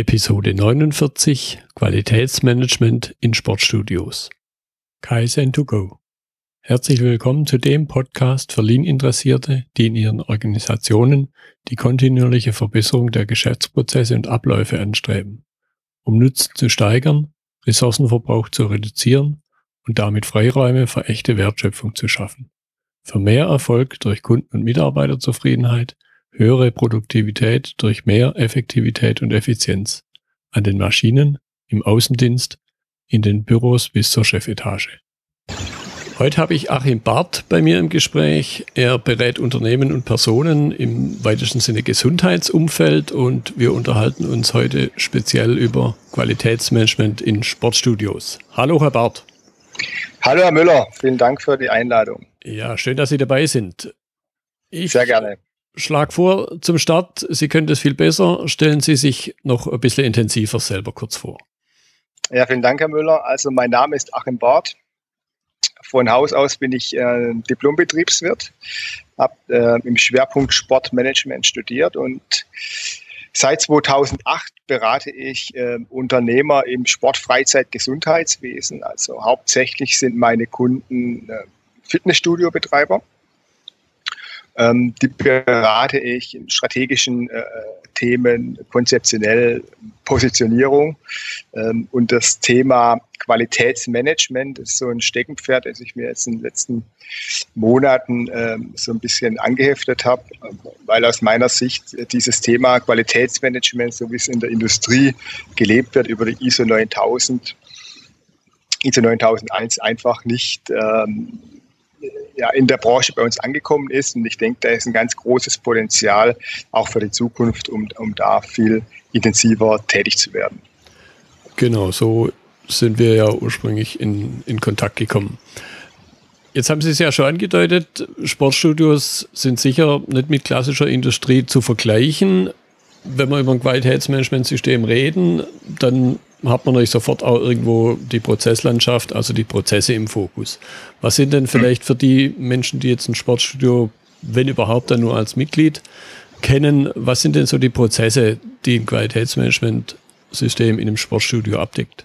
Episode 49 Qualitätsmanagement in Sportstudios. Kaizen to go. Herzlich willkommen zu dem Podcast für Lean-Interessierte, die in ihren Organisationen die kontinuierliche Verbesserung der Geschäftsprozesse und Abläufe anstreben, um Nutzen zu steigern, Ressourcenverbrauch zu reduzieren und damit Freiräume für echte Wertschöpfung zu schaffen. Für mehr Erfolg durch Kunden- und Mitarbeiterzufriedenheit höhere Produktivität durch mehr Effektivität und Effizienz an den Maschinen, im Außendienst, in den Büros bis zur Chefetage. Heute habe ich Achim Barth bei mir im Gespräch. Er berät Unternehmen und Personen im weitesten Sinne Gesundheitsumfeld und wir unterhalten uns heute speziell über Qualitätsmanagement in Sportstudios. Hallo, Herr Barth. Hallo, Herr Müller. Vielen Dank für die Einladung. Ja, schön, dass Sie dabei sind. Ich Sehr gerne. Schlag vor zum Start, Sie können das viel besser. Stellen Sie sich noch ein bisschen intensiver selber kurz vor. Ja, vielen Dank, Herr Müller. Also mein Name ist Achim Barth. Von Haus aus bin ich äh, Diplombetriebswirt, habe äh, im Schwerpunkt Sportmanagement studiert und seit 2008 berate ich äh, Unternehmer im Sport, Freizeit, Gesundheitswesen. Also hauptsächlich sind meine Kunden äh, Fitnessstudio-Betreiber ähm, die berate ich in strategischen äh, Themen, konzeptionell Positionierung. Ähm, und das Thema Qualitätsmanagement ist so ein Steckenpferd, das ich mir jetzt in den letzten Monaten ähm, so ein bisschen angeheftet habe, weil aus meiner Sicht dieses Thema Qualitätsmanagement, so wie es in der Industrie gelebt wird, über die ISO 9000, ISO 9001 einfach nicht ähm, ja, in der Branche bei uns angekommen ist. Und ich denke, da ist ein ganz großes Potenzial auch für die Zukunft, um, um da viel intensiver tätig zu werden. Genau, so sind wir ja ursprünglich in, in Kontakt gekommen. Jetzt haben Sie es ja schon angedeutet, Sportstudios sind sicher nicht mit klassischer Industrie zu vergleichen. Wenn wir über ein Qualitätsmanagementsystem reden, dann hat man natürlich sofort auch irgendwo die Prozesslandschaft, also die Prozesse im Fokus. Was sind denn vielleicht für die Menschen, die jetzt ein Sportstudio, wenn überhaupt, dann nur als Mitglied kennen, was sind denn so die Prozesse, die ein Qualitätsmanagementsystem in einem Sportstudio abdeckt?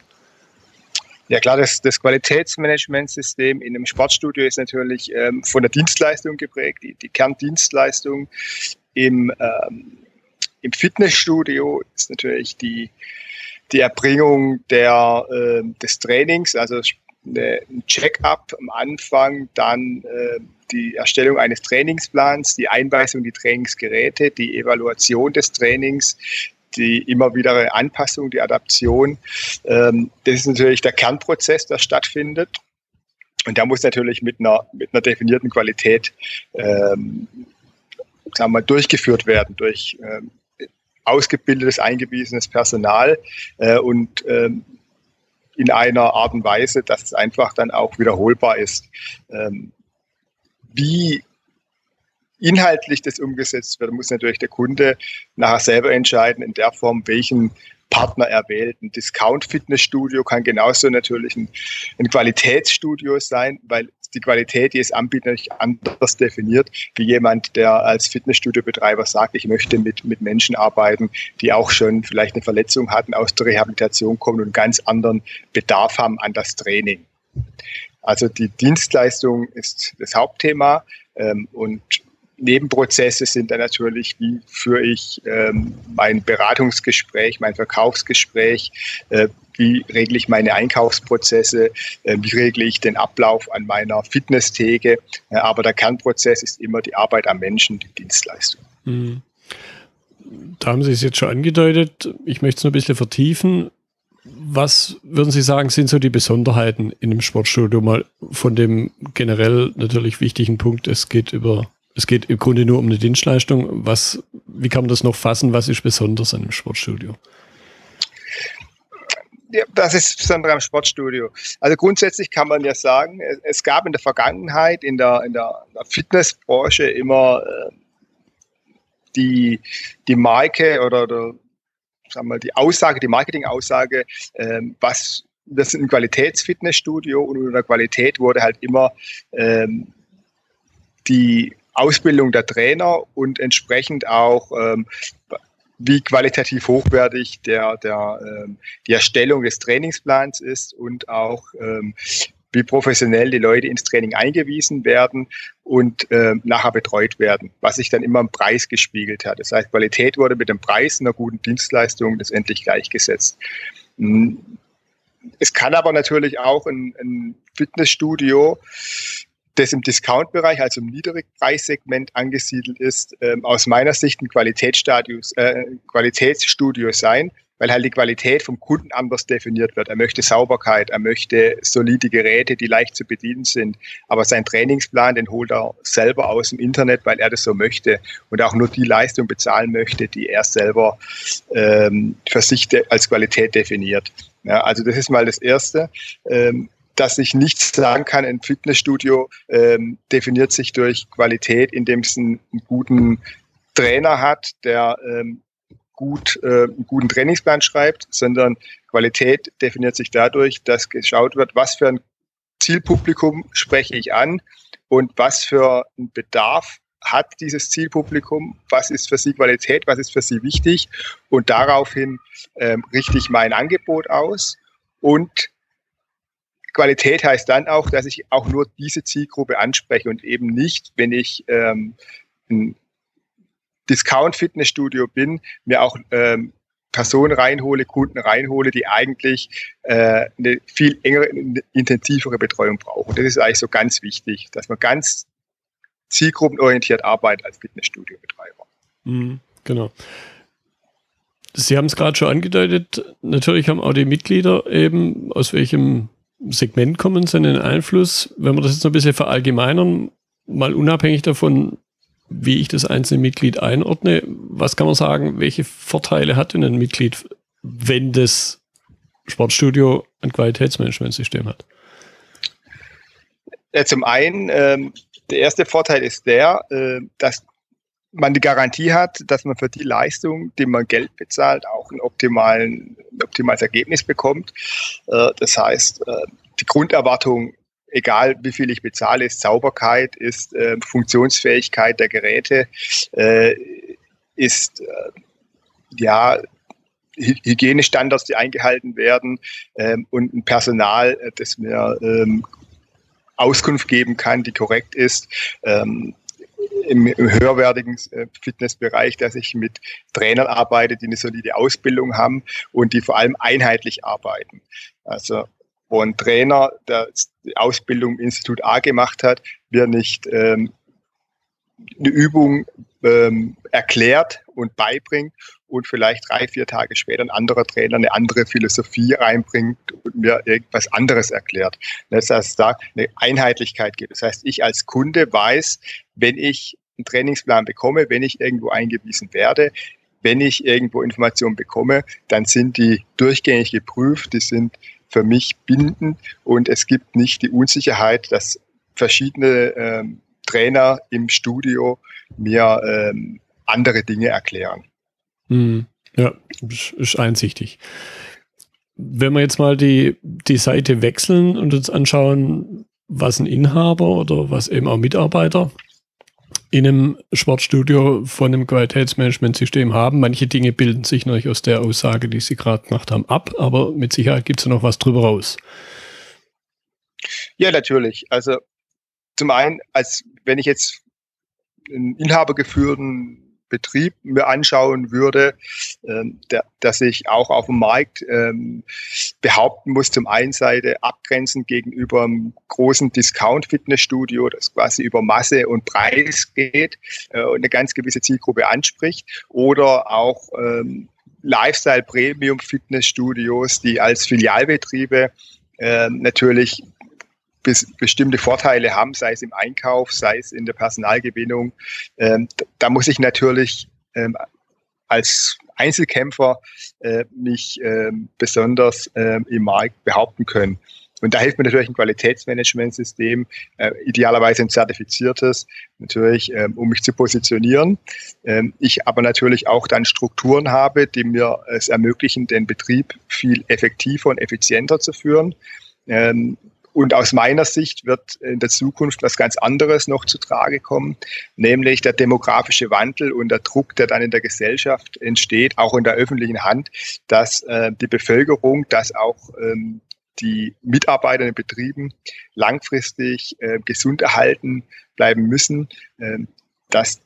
Ja klar, das, das Qualitätsmanagementsystem in einem Sportstudio ist natürlich ähm, von der Dienstleistung geprägt, die, die Kerndienstleistung. Im, ähm, Im Fitnessstudio ist natürlich die, die Erbringung der, äh, des Trainings, also ein Check-up am Anfang, dann äh, die Erstellung eines Trainingsplans, die Einweisung die Trainingsgeräte, die Evaluation des Trainings, die immer wieder Anpassung, die Adaption. Ähm, das ist natürlich der Kernprozess, der stattfindet. Und der muss natürlich mit einer, mit einer definierten Qualität ähm, sagen wir durchgeführt werden durch ähm, ausgebildetes, eingewiesenes Personal äh, und ähm, in einer Art und Weise, dass es einfach dann auch wiederholbar ist. Ähm, wie inhaltlich das umgesetzt wird, muss natürlich der Kunde nachher selber entscheiden, in der Form, welchen Partner er wählt. Ein Discount-Fitnessstudio kann genauso natürlich ein, ein Qualitätsstudio sein, weil die Qualität die es anbietet, natürlich anders definiert, wie jemand, der als Fitnessstudiobetreiber sagt, ich möchte mit, mit Menschen arbeiten, die auch schon vielleicht eine Verletzung hatten, aus der Rehabilitation kommen und einen ganz anderen Bedarf haben an das Training. Also die Dienstleistung ist das Hauptthema ähm, und Nebenprozesse sind dann natürlich, wie führe ich ähm, mein Beratungsgespräch, mein Verkaufsgespräch, äh, wie regle ich meine Einkaufsprozesse, äh, wie regle ich den Ablauf an meiner Fitnesstheke. Äh, aber der Kernprozess ist immer die Arbeit am Menschen, die Dienstleistung. Mhm. Da haben Sie es jetzt schon angedeutet. Ich möchte es noch ein bisschen vertiefen. Was würden Sie sagen, sind so die Besonderheiten in dem Sportstudio? Mal von dem generell natürlich wichtigen Punkt, es geht über es geht im Grunde nur um eine Dienstleistung. Was, wie kann man das noch fassen? Was ist besonders an einem Sportstudio? Ja, das ist besonders am Sportstudio. Also grundsätzlich kann man ja sagen, es gab in der Vergangenheit in der, in der, Fitnessbranche immer äh, die, die Marke oder, oder sagen wir, die Aussage, die Marketingaussage, äh, was wir sind ein Qualitätsfitnessstudio und unter Qualität wurde halt immer ähm, die Ausbildung der Trainer und entsprechend auch ähm, wie qualitativ hochwertig der, der, ähm, die Erstellung des Trainingsplans ist und auch ähm, wie professionell die Leute ins Training eingewiesen werden und äh, nachher betreut werden, was sich dann immer im Preis gespiegelt hat. Das heißt, Qualität wurde mit dem Preis einer guten Dienstleistung letztendlich gleichgesetzt. Hm. Es kann aber natürlich auch ein, ein Fitnessstudio das im Discount-Bereich, also im Niedrigpreissegment angesiedelt ist, ähm, aus meiner Sicht ein Qualitätsstadius, äh, Qualitätsstudio sein, weil halt die Qualität vom Kunden anders definiert wird. Er möchte Sauberkeit, er möchte solide Geräte, die leicht zu bedienen sind. Aber sein Trainingsplan, den holt er selber aus dem Internet, weil er das so möchte und auch nur die Leistung bezahlen möchte, die er selber ähm, für sich als Qualität definiert. Ja, also das ist mal das Erste. Ähm, dass ich nichts sagen kann, ein Fitnessstudio ähm, definiert sich durch Qualität, indem es einen, einen guten Trainer hat, der ähm, gut, äh, einen guten Trainingsplan schreibt, sondern Qualität definiert sich dadurch, dass geschaut wird, was für ein Zielpublikum spreche ich an und was für einen Bedarf hat dieses Zielpublikum, was ist für sie Qualität, was ist für sie wichtig und daraufhin ähm, richte ich mein Angebot aus und Qualität heißt dann auch, dass ich auch nur diese Zielgruppe anspreche und eben nicht, wenn ich ähm, ein Discount-Fitnessstudio bin, mir auch ähm, Personen reinhole, Kunden reinhole, die eigentlich äh, eine viel engere, eine intensivere Betreuung brauchen. Das ist eigentlich so ganz wichtig, dass man ganz zielgruppenorientiert arbeitet als Fitnessstudio-Betreiber. Mhm, genau. Sie haben es gerade schon angedeutet, natürlich haben auch die Mitglieder eben, aus welchem Segment kommen, sie einen Einfluss. Wenn wir das jetzt noch ein bisschen verallgemeinern, mal unabhängig davon, wie ich das einzelne Mitglied einordne, was kann man sagen, welche Vorteile hat denn ein Mitglied, wenn das Sportstudio ein Qualitätsmanagementsystem hat? Ja, zum einen, ähm, der erste Vorteil ist der, äh, dass man die Garantie hat, dass man für die Leistung, die man Geld bezahlt, auch ein, optimalen, ein optimales Ergebnis bekommt. Äh, das heißt, äh, die Grunderwartung, egal wie viel ich bezahle, ist Sauberkeit, ist äh, Funktionsfähigkeit der Geräte, ist ja Hygienestandards, die eingehalten werden ähm, und ein Personal, das mir ähm, Auskunft geben kann, die korrekt ist. Ähm, im, höherwertigen äh, Fitnessbereich, dass ich mit Trainern arbeite, die eine solide Ausbildung haben und die vor allem einheitlich arbeiten. Also wo ein Trainer, der die Ausbildung im Institut A gemacht hat, mir nicht ähm, eine Übung ähm, erklärt und beibringt und vielleicht drei, vier Tage später ein anderer Trainer eine andere Philosophie reinbringt und mir irgendwas anderes erklärt. Das heißt, da eine Einheitlichkeit gibt. Das heißt, ich als Kunde weiß, wenn ich einen Trainingsplan bekomme, wenn ich irgendwo eingewiesen werde, wenn ich irgendwo Informationen bekomme, dann sind die durchgängig geprüft, die sind für mich bindend und es gibt nicht die Unsicherheit, dass verschiedene ähm, Trainer im Studio mir ähm, andere Dinge erklären. Hm, ja, ist einsichtig. Wenn wir jetzt mal die, die Seite wechseln und uns anschauen, was ein Inhaber oder was eben auch Mitarbeiter in einem Sportstudio von einem Qualitätsmanagementsystem haben. Manche Dinge bilden sich natürlich aus der Aussage, die Sie gerade gemacht haben, ab, aber mit Sicherheit gibt es noch was drüber raus. Ja, natürlich. Also zum einen, als wenn ich jetzt einen inhabergeführten Betrieb mir anschauen würde, ähm, dass ich auch auf dem Markt ähm, behaupten muss, zum einen Seite abgrenzend gegenüber einem großen Discount-Fitnessstudio, das quasi über Masse und Preis geht äh, und eine ganz gewisse Zielgruppe anspricht, oder auch ähm, Lifestyle-Premium-Fitnessstudios, die als Filialbetriebe äh, natürlich bestimmte Vorteile haben, sei es im Einkauf, sei es in der Personalgewinnung. Ähm, da muss ich natürlich ähm, als Einzelkämpfer äh, mich ähm, besonders ähm, im Markt behaupten können. Und da hilft mir natürlich ein Qualitätsmanagementsystem, äh, idealerweise ein zertifiziertes, natürlich, ähm, um mich zu positionieren. Ähm, ich aber natürlich auch dann Strukturen habe, die mir es ermöglichen, den Betrieb viel effektiver und effizienter zu führen. Ähm, und aus meiner Sicht wird in der Zukunft was ganz anderes noch zu Trage kommen, nämlich der demografische Wandel und der Druck, der dann in der Gesellschaft entsteht, auch in der öffentlichen Hand, dass äh, die Bevölkerung, dass auch ähm, die Mitarbeiter in den Betrieben langfristig äh, gesund erhalten bleiben müssen, äh, dass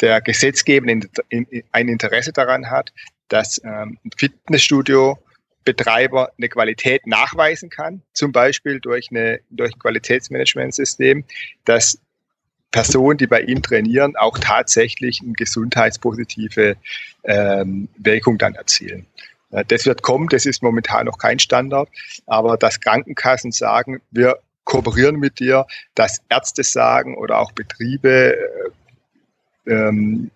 der Gesetzgeber ein Interesse daran hat, dass ähm, ein Fitnessstudio Betreiber eine Qualität nachweisen kann, zum Beispiel durch, eine, durch ein Qualitätsmanagementsystem, dass Personen, die bei ihm trainieren, auch tatsächlich eine gesundheitspositive ähm, Wirkung dann erzielen. Das wird kommen, das ist momentan noch kein Standard, aber dass Krankenkassen sagen, wir kooperieren mit dir, dass Ärzte sagen oder auch Betriebe, äh, ähm,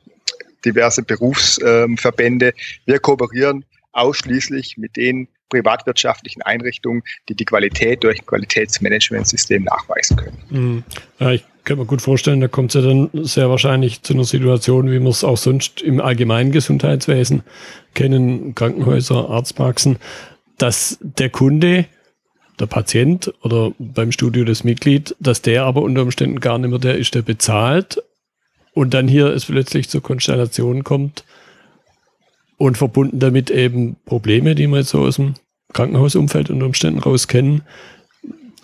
diverse Berufsverbände, wir kooperieren ausschließlich mit den privatwirtschaftlichen Einrichtungen, die die Qualität durch ein Qualitätsmanagementsystem nachweisen können. Mhm. Ja, ich kann mir gut vorstellen, da kommt es ja dann sehr wahrscheinlich zu einer Situation, wie wir es auch sonst im allgemeinen Gesundheitswesen kennen, Krankenhäuser, Arztpraxen, dass der Kunde, der Patient oder beim Studio das Mitglied, dass der aber unter Umständen gar nicht mehr der ist, der bezahlt und dann hier es plötzlich zur Konstellation kommt, und verbunden damit eben Probleme, die wir jetzt so aus dem Krankenhausumfeld unter Umständen raus kennen,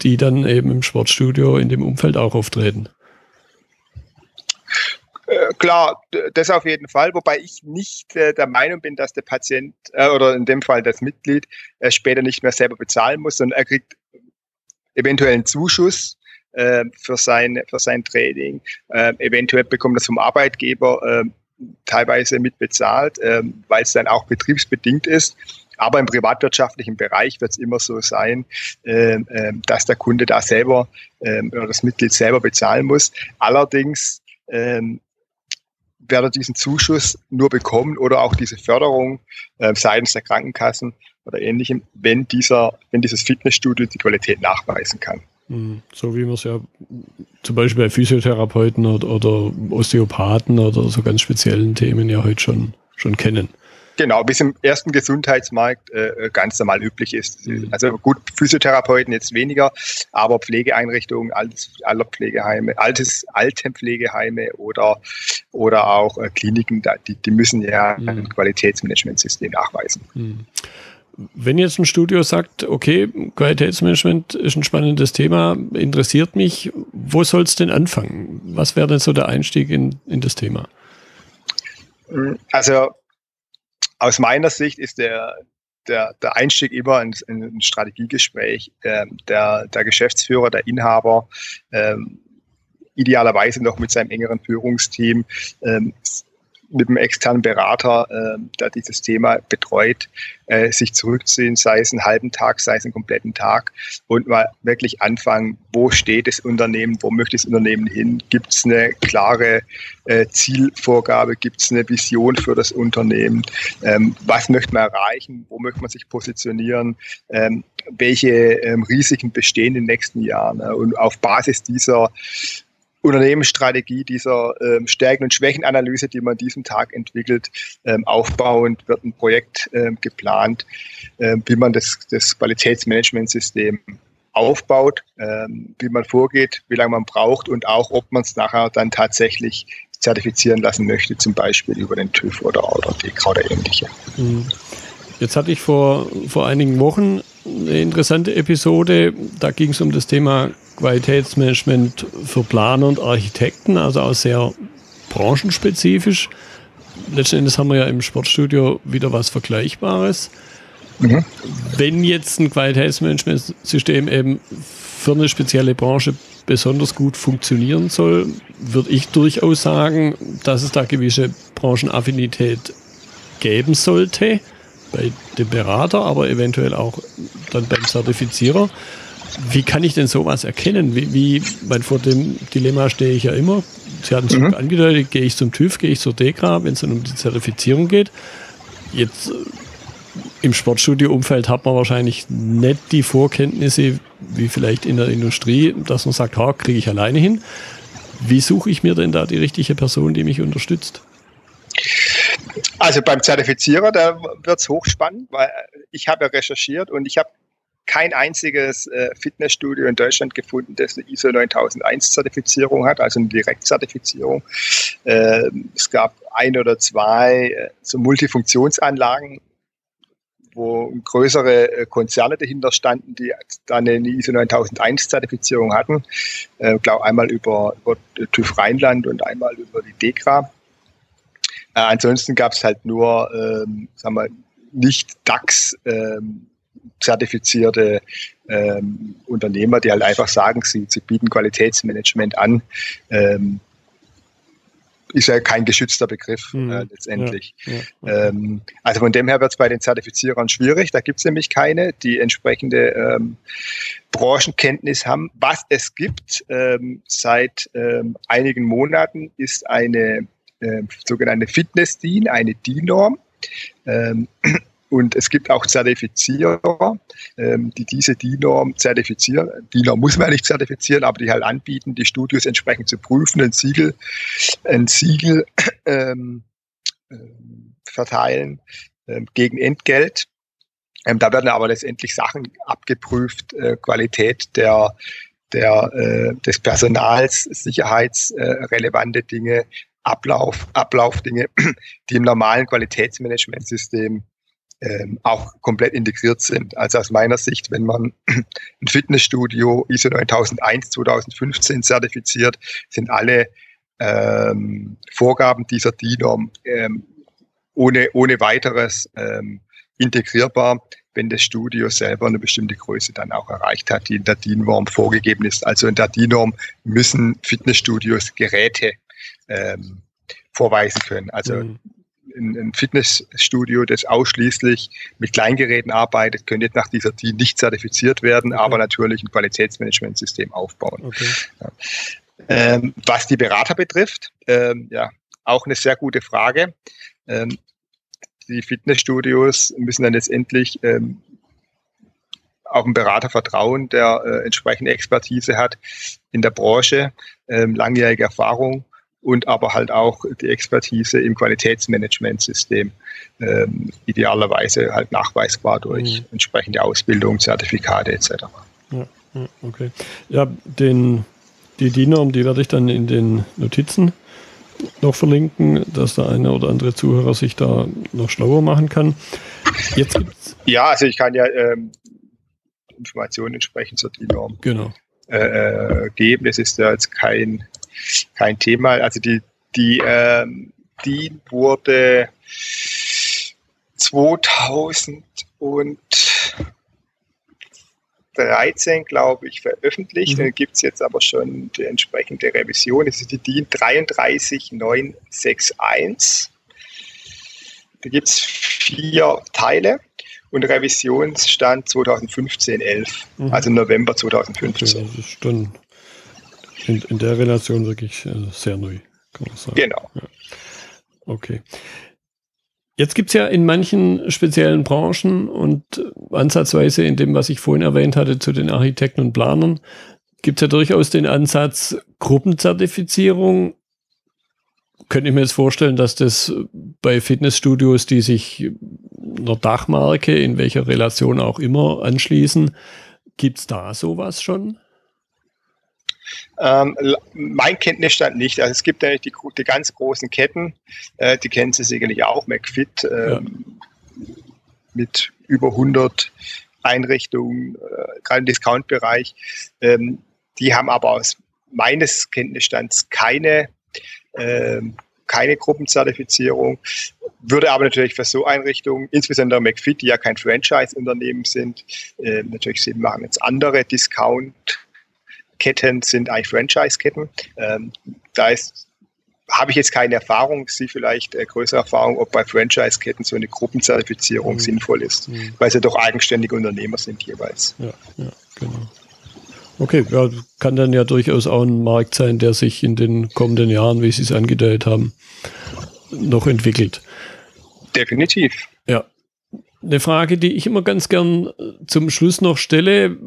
die dann eben im Sportstudio in dem Umfeld auch auftreten. Äh, klar, das auf jeden Fall, wobei ich nicht äh, der Meinung bin, dass der Patient äh, oder in dem Fall das Mitglied später nicht mehr selber bezahlen muss, sondern er kriegt eventuell einen Zuschuss für, sein, für sein Training, eventuell bekommt er vom Arbeitgeber teilweise mitbezahlt, ähm, weil es dann auch betriebsbedingt ist. Aber im privatwirtschaftlichen Bereich wird es immer so sein, ähm, ähm, dass der Kunde da selber ähm, oder das Mitglied selber bezahlen muss. Allerdings ähm, wird er diesen Zuschuss nur bekommen oder auch diese Förderung äh, seitens der Krankenkassen oder ähnlichem, wenn dieser, wenn dieses Fitnessstudio die Qualität nachweisen kann. Hm, so wie man es ja zum Beispiel bei Physiotherapeuten oder, oder, Osteopathen oder so ganz speziellen Themen ja heute schon, schon kennen. Genau, bis im ersten Gesundheitsmarkt äh, ganz normal üblich ist. Mhm. Also gut, Physiotherapeuten jetzt weniger, aber Pflegeeinrichtungen, Altes, Pflegeheime, Altes, Altenpflegeheime oder, oder auch äh, Kliniken, die, die müssen ja mhm. ein Qualitätsmanagementsystem nachweisen. Mhm. Wenn jetzt ein Studio sagt, okay, Qualitätsmanagement ist ein spannendes Thema, interessiert mich, wo soll es denn anfangen? Was wäre denn so der Einstieg in, in das Thema? Also aus meiner Sicht ist der, der, der Einstieg immer ein, ein Strategiegespräch. Ähm, der, der Geschäftsführer, der Inhaber, ähm, idealerweise noch mit seinem engeren Führungsteam ähm, mit einem externen Berater, äh, der dieses Thema betreut, äh, sich zurückziehen, sei es einen halben Tag, sei es einen kompletten Tag und mal wirklich anfangen, wo steht das Unternehmen, wo möchte das Unternehmen hin, gibt es eine klare äh, Zielvorgabe, gibt es eine Vision für das Unternehmen, ähm, was möchte man erreichen, wo möchte man sich positionieren, ähm, welche ähm, Risiken bestehen in den nächsten Jahren? Ne? und auf Basis dieser Unternehmensstrategie, dieser ähm, Stärken- und Schwächenanalyse, die man an diesem Tag entwickelt, ähm, aufbauend wird ein Projekt ähm, geplant, ähm, wie man das, das Qualitätsmanagementsystem aufbaut, ähm, wie man vorgeht, wie lange man braucht und auch, ob man es nachher dann tatsächlich zertifizieren lassen möchte, zum Beispiel über den TÜV oder, DEKRA oder ähnliche. Mhm. Jetzt hatte ich vor, vor einigen Wochen eine interessante Episode, da ging es um das Thema Qualitätsmanagement für Planer und Architekten, also auch sehr branchenspezifisch. Letzten Endes haben wir ja im Sportstudio wieder was Vergleichbares. Mhm. Wenn jetzt ein Qualitätsmanagementsystem eben für eine spezielle Branche besonders gut funktionieren soll, würde ich durchaus sagen, dass es da gewisse Branchenaffinität geben sollte bei dem Berater, aber eventuell auch dann beim Zertifizierer. Wie kann ich denn sowas erkennen? Wie, wie weil vor dem Dilemma stehe ich ja immer. Sie hatten es mhm. angedeutet, gehe ich zum TÜV, gehe ich zur DEKRA, wenn es dann um die Zertifizierung geht. Jetzt äh, im Sportstudio-Umfeld hat man wahrscheinlich nicht die Vorkenntnisse wie vielleicht in der Industrie, dass man sagt, ha, kriege ich alleine hin. Wie suche ich mir denn da die richtige Person, die mich unterstützt? Also beim Zertifizierer, da wird es hochspannend, weil ich habe ja recherchiert und ich habe kein einziges äh, Fitnessstudio in Deutschland gefunden, das eine ISO 9001 Zertifizierung hat, also eine Direktzertifizierung. Äh, es gab ein oder zwei äh, so Multifunktionsanlagen, wo größere äh, Konzerne dahinter standen, die dann eine ISO 9001 Zertifizierung hatten. Ich äh, glaube einmal über, über TÜV Rheinland und einmal über die DEKRA. Äh, ansonsten gab es halt nur, ähm, sagen wir, nicht DAX ähm, zertifizierte ähm, Unternehmer, die halt einfach sagen, sie, sie bieten Qualitätsmanagement an. Ähm, ist ja kein geschützter Begriff mhm. äh, letztendlich. Ja, ja, ähm, also von dem her wird es bei den Zertifizierern schwierig. Da gibt es nämlich keine, die entsprechende ähm, Branchenkenntnis haben. Was es gibt ähm, seit ähm, einigen Monaten ist eine äh, sogenannte Fitness-DIN, eine DIN-Norm. Ähm, und es gibt auch Zertifizierer, ähm, die diese DIN-Norm zertifizieren. DIN-Norm muss man nicht zertifizieren, aber die halt anbieten, die Studios entsprechend zu prüfen, ein Siegel, ein Siegel ähm, äh, verteilen ähm, gegen Entgelt. Ähm, da werden aber letztendlich Sachen abgeprüft, äh, Qualität der, der, äh, des Personals, sicherheitsrelevante Dinge, Ablauf, Ablaufdinge, die im normalen Qualitätsmanagementsystem ähm, auch komplett integriert sind. Also aus meiner Sicht, wenn man ein Fitnessstudio ISO 9001 2015 zertifiziert, sind alle ähm, Vorgaben dieser DIN-Norm ähm, ohne, ohne weiteres ähm, integrierbar, wenn das Studio selber eine bestimmte Größe dann auch erreicht hat, die in der DIN-Norm vorgegeben ist. Also in der DIN-Norm müssen Fitnessstudios Geräte ähm, vorweisen können. Also mhm ein Fitnessstudio, das ausschließlich mit Kleingeräten arbeitet, könnte nach dieser DIN nicht zertifiziert werden, okay. aber natürlich ein Qualitätsmanagementsystem aufbauen. Okay. Ja. Ähm, was die Berater betrifft, ähm, ja, auch eine sehr gute Frage. Ähm, die Fitnessstudios müssen dann letztendlich ähm, auf einen Berater vertrauen, der äh, entsprechende Expertise hat in der Branche, ähm, langjährige Erfahrung und aber halt auch die Expertise im Qualitätsmanagementsystem, ähm, idealerweise halt nachweisbar durch mhm. entsprechende Ausbildung, Zertifikate etc. Ja, okay. Ja, den, die DIN-Norm, die werde ich dann in den Notizen noch verlinken, dass der eine oder andere Zuhörer sich da noch schlauer machen kann. Jetzt gibt's ja, also ich kann ja ähm, Informationen entsprechend zur DIN-Norm genau. äh, äh geben. Es ist ja jetzt kein kein Thema. Also die, die, ähm, die wurde 2013, glaube ich, veröffentlicht. Mhm. Dann gibt es jetzt aber schon die entsprechende Revision. Das ist die DIN 33961. Da gibt es vier Teile und Revisionsstand 2015-11, mhm. also November 2015. Okay, das ist dann in, in der Relation wirklich äh, sehr neu, kann man sagen. Genau. Ja. Okay. Jetzt gibt es ja in manchen speziellen Branchen und ansatzweise in dem, was ich vorhin erwähnt hatte, zu den Architekten und Planern, gibt es ja durchaus den Ansatz Gruppenzertifizierung. Könnte ich mir jetzt vorstellen, dass das bei Fitnessstudios, die sich einer Dachmarke in welcher Relation auch immer anschließen, gibt es da sowas schon? Ähm, mein Kenntnisstand nicht. Also es gibt natürlich die, die ganz großen Ketten, äh, die kennen Sie sicherlich auch, McFit ähm, ja. mit über 100 Einrichtungen, äh, gerade im Discount-Bereich. Ähm, die haben aber aus meines Kenntnisstands keine, äh, keine Gruppenzertifizierung. Würde aber natürlich für so Einrichtungen, insbesondere McFit, die ja kein Franchise-Unternehmen sind, äh, natürlich Sinn machen. Jetzt andere Discount- Ketten sind eigentlich Franchise-Ketten. Ähm, da ist habe ich jetzt keine Erfahrung, Sie vielleicht äh, größere Erfahrung, ob bei Franchise-Ketten so eine Gruppenzertifizierung mhm. sinnvoll ist, mhm. weil sie doch eigenständige Unternehmer sind jeweils. Ja, ja, genau. Okay, ja, kann dann ja durchaus auch ein Markt sein, der sich in den kommenden Jahren, wie Sie es angedeutet haben, noch entwickelt. Definitiv. Ja. Eine Frage, die ich immer ganz gern äh, zum Schluss noch stelle,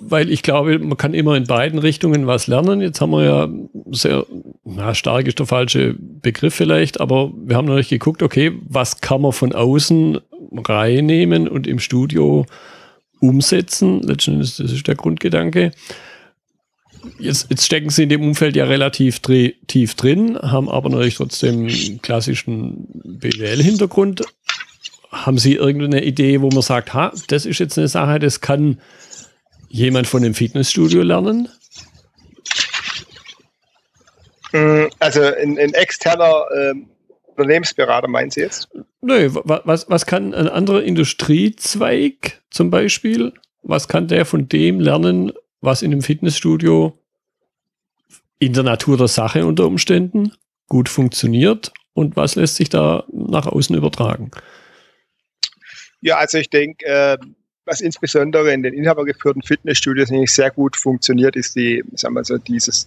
weil ich glaube, man kann immer in beiden Richtungen was lernen. Jetzt haben wir ja sehr, na, stark ist der falsche Begriff vielleicht, aber wir haben nicht geguckt, okay, was kann man von außen reinnehmen und im Studio umsetzen. Letztendlich, das ist der Grundgedanke. Jetzt, jetzt stecken sie in dem Umfeld ja relativ tief drin, haben aber natürlich trotzdem klassischen BWL-Hintergrund. Haben Sie irgendeine Idee, wo man sagt, ha, das ist jetzt eine Sache, das kann jemand von dem Fitnessstudio lernen? Mm, also ein, ein externer ähm, Unternehmensberater meinen Sie jetzt? Nö, was, was kann ein anderer Industriezweig zum Beispiel, was kann der von dem lernen, was in einem Fitnessstudio in der Natur der Sache unter Umständen gut funktioniert und was lässt sich da nach außen übertragen? Ja, also ich denke, äh, was insbesondere in den inhabergeführten Fitnessstudios nämlich sehr gut funktioniert, ist die, sagen wir so, dieses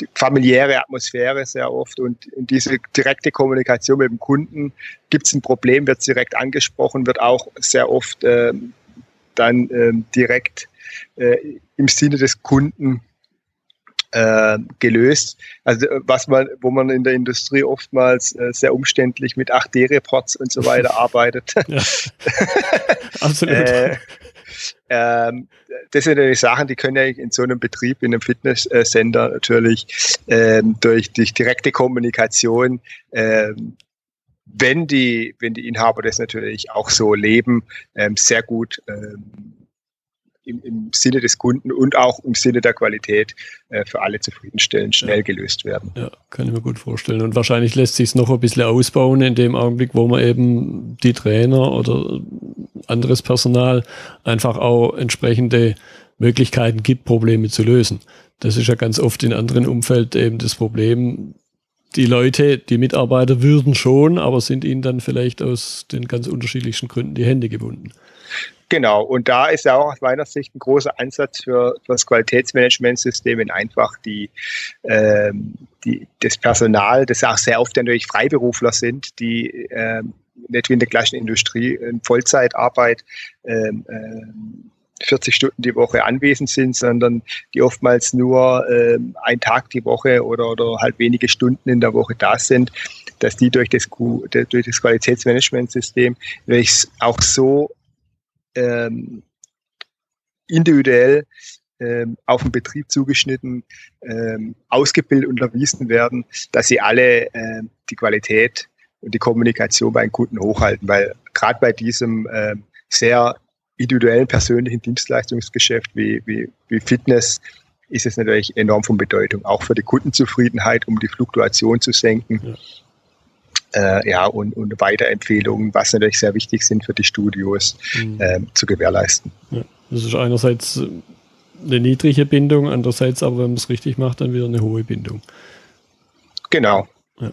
die familiäre Atmosphäre sehr oft und, diese direkte Kommunikation mit dem Kunden. Gibt es ein Problem, wird direkt angesprochen, wird auch sehr oft ähm, dann ähm, direkt äh, im Sinne des Kunden äh, gelöst. Also was man, wo man in der Industrie oftmals äh, sehr umständlich mit 8D-Reports und so weiter arbeitet. Ja. Absolut. äh, ähm, das sind natürlich Sachen, die können ja in so einem Betrieb, in einem Fitnesssender natürlich ähm, durch, durch direkte Kommunikation ähm, wenn die, wenn die Inhaber das natürlich auch so leben, ähm, sehr gut ähm, im, im Sinne des Kunden und auch im Sinne der Qualität äh, für alle zufriedenstellend schnell ja. gelöst werden. Ja, kann ich mir gut vorstellen. Und wahrscheinlich lässt sich es noch ein bisschen ausbauen in dem Augenblick, wo man eben die Trainer oder anderes Personal einfach auch entsprechende Möglichkeiten gibt, Probleme zu lösen. Das ist ja ganz oft in anderen Umfelden eben das Problem. Die Leute, die Mitarbeiter würden schon, aber sind ihnen dann vielleicht aus den ganz unterschiedlichsten Gründen die Hände gebunden. Genau, und da ist ja auch aus meiner Sicht ein großer Ansatz für, für das Qualitätsmanagementsystem, in einfach die, ähm, die, das Personal, das auch sehr oft natürlich Freiberufler sind, die ähm, nicht wie in der gleichen Industrie in Vollzeitarbeit ähm, ähm, 40 Stunden die Woche anwesend sind, sondern die oftmals nur ähm, ein Tag die Woche oder, oder halt wenige Stunden in der Woche da sind, dass die durch das, durch das Qualitätsmanagementsystem auch so ähm, individuell ähm, auf den Betrieb zugeschnitten, ähm, ausgebildet und erwiesen werden, dass sie alle äh, die Qualität und die Kommunikation bei den Kunden hochhalten, weil gerade bei diesem äh, sehr individuellen persönlichen Dienstleistungsgeschäft wie, wie, wie Fitness ist es natürlich enorm von Bedeutung, auch für die Kundenzufriedenheit, um die Fluktuation zu senken. Ja äh, ja, und, und Weiterempfehlungen, was natürlich sehr wichtig sind für die Studios, mhm. äh, zu gewährleisten. Ja, das ist einerseits eine niedrige Bindung, andererseits aber, wenn man es richtig macht, dann wieder eine hohe Bindung. Genau. Ja.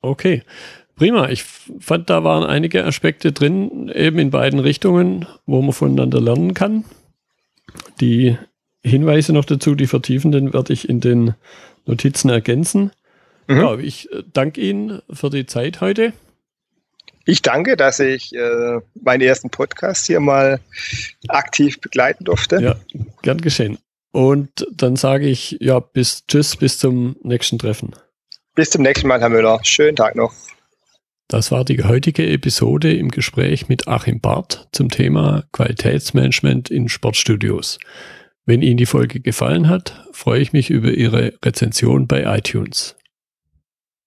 Okay. Prima. Ich fand, da waren einige Aspekte drin, eben in beiden Richtungen, wo man voneinander lernen kann. Die Hinweise noch dazu, die vertiefenden, werde ich in den Notizen ergänzen. Mhm. Ja, ich äh, danke Ihnen für die Zeit heute. Ich danke, dass ich äh, meinen ersten Podcast hier mal aktiv begleiten durfte. Ja, gern geschehen. Und dann sage ich ja bis tschüss, bis zum nächsten Treffen. Bis zum nächsten Mal, Herr Müller. Schönen Tag noch. Das war die heutige Episode im Gespräch mit Achim Barth zum Thema Qualitätsmanagement in Sportstudios. Wenn Ihnen die Folge gefallen hat, freue ich mich über Ihre Rezension bei iTunes.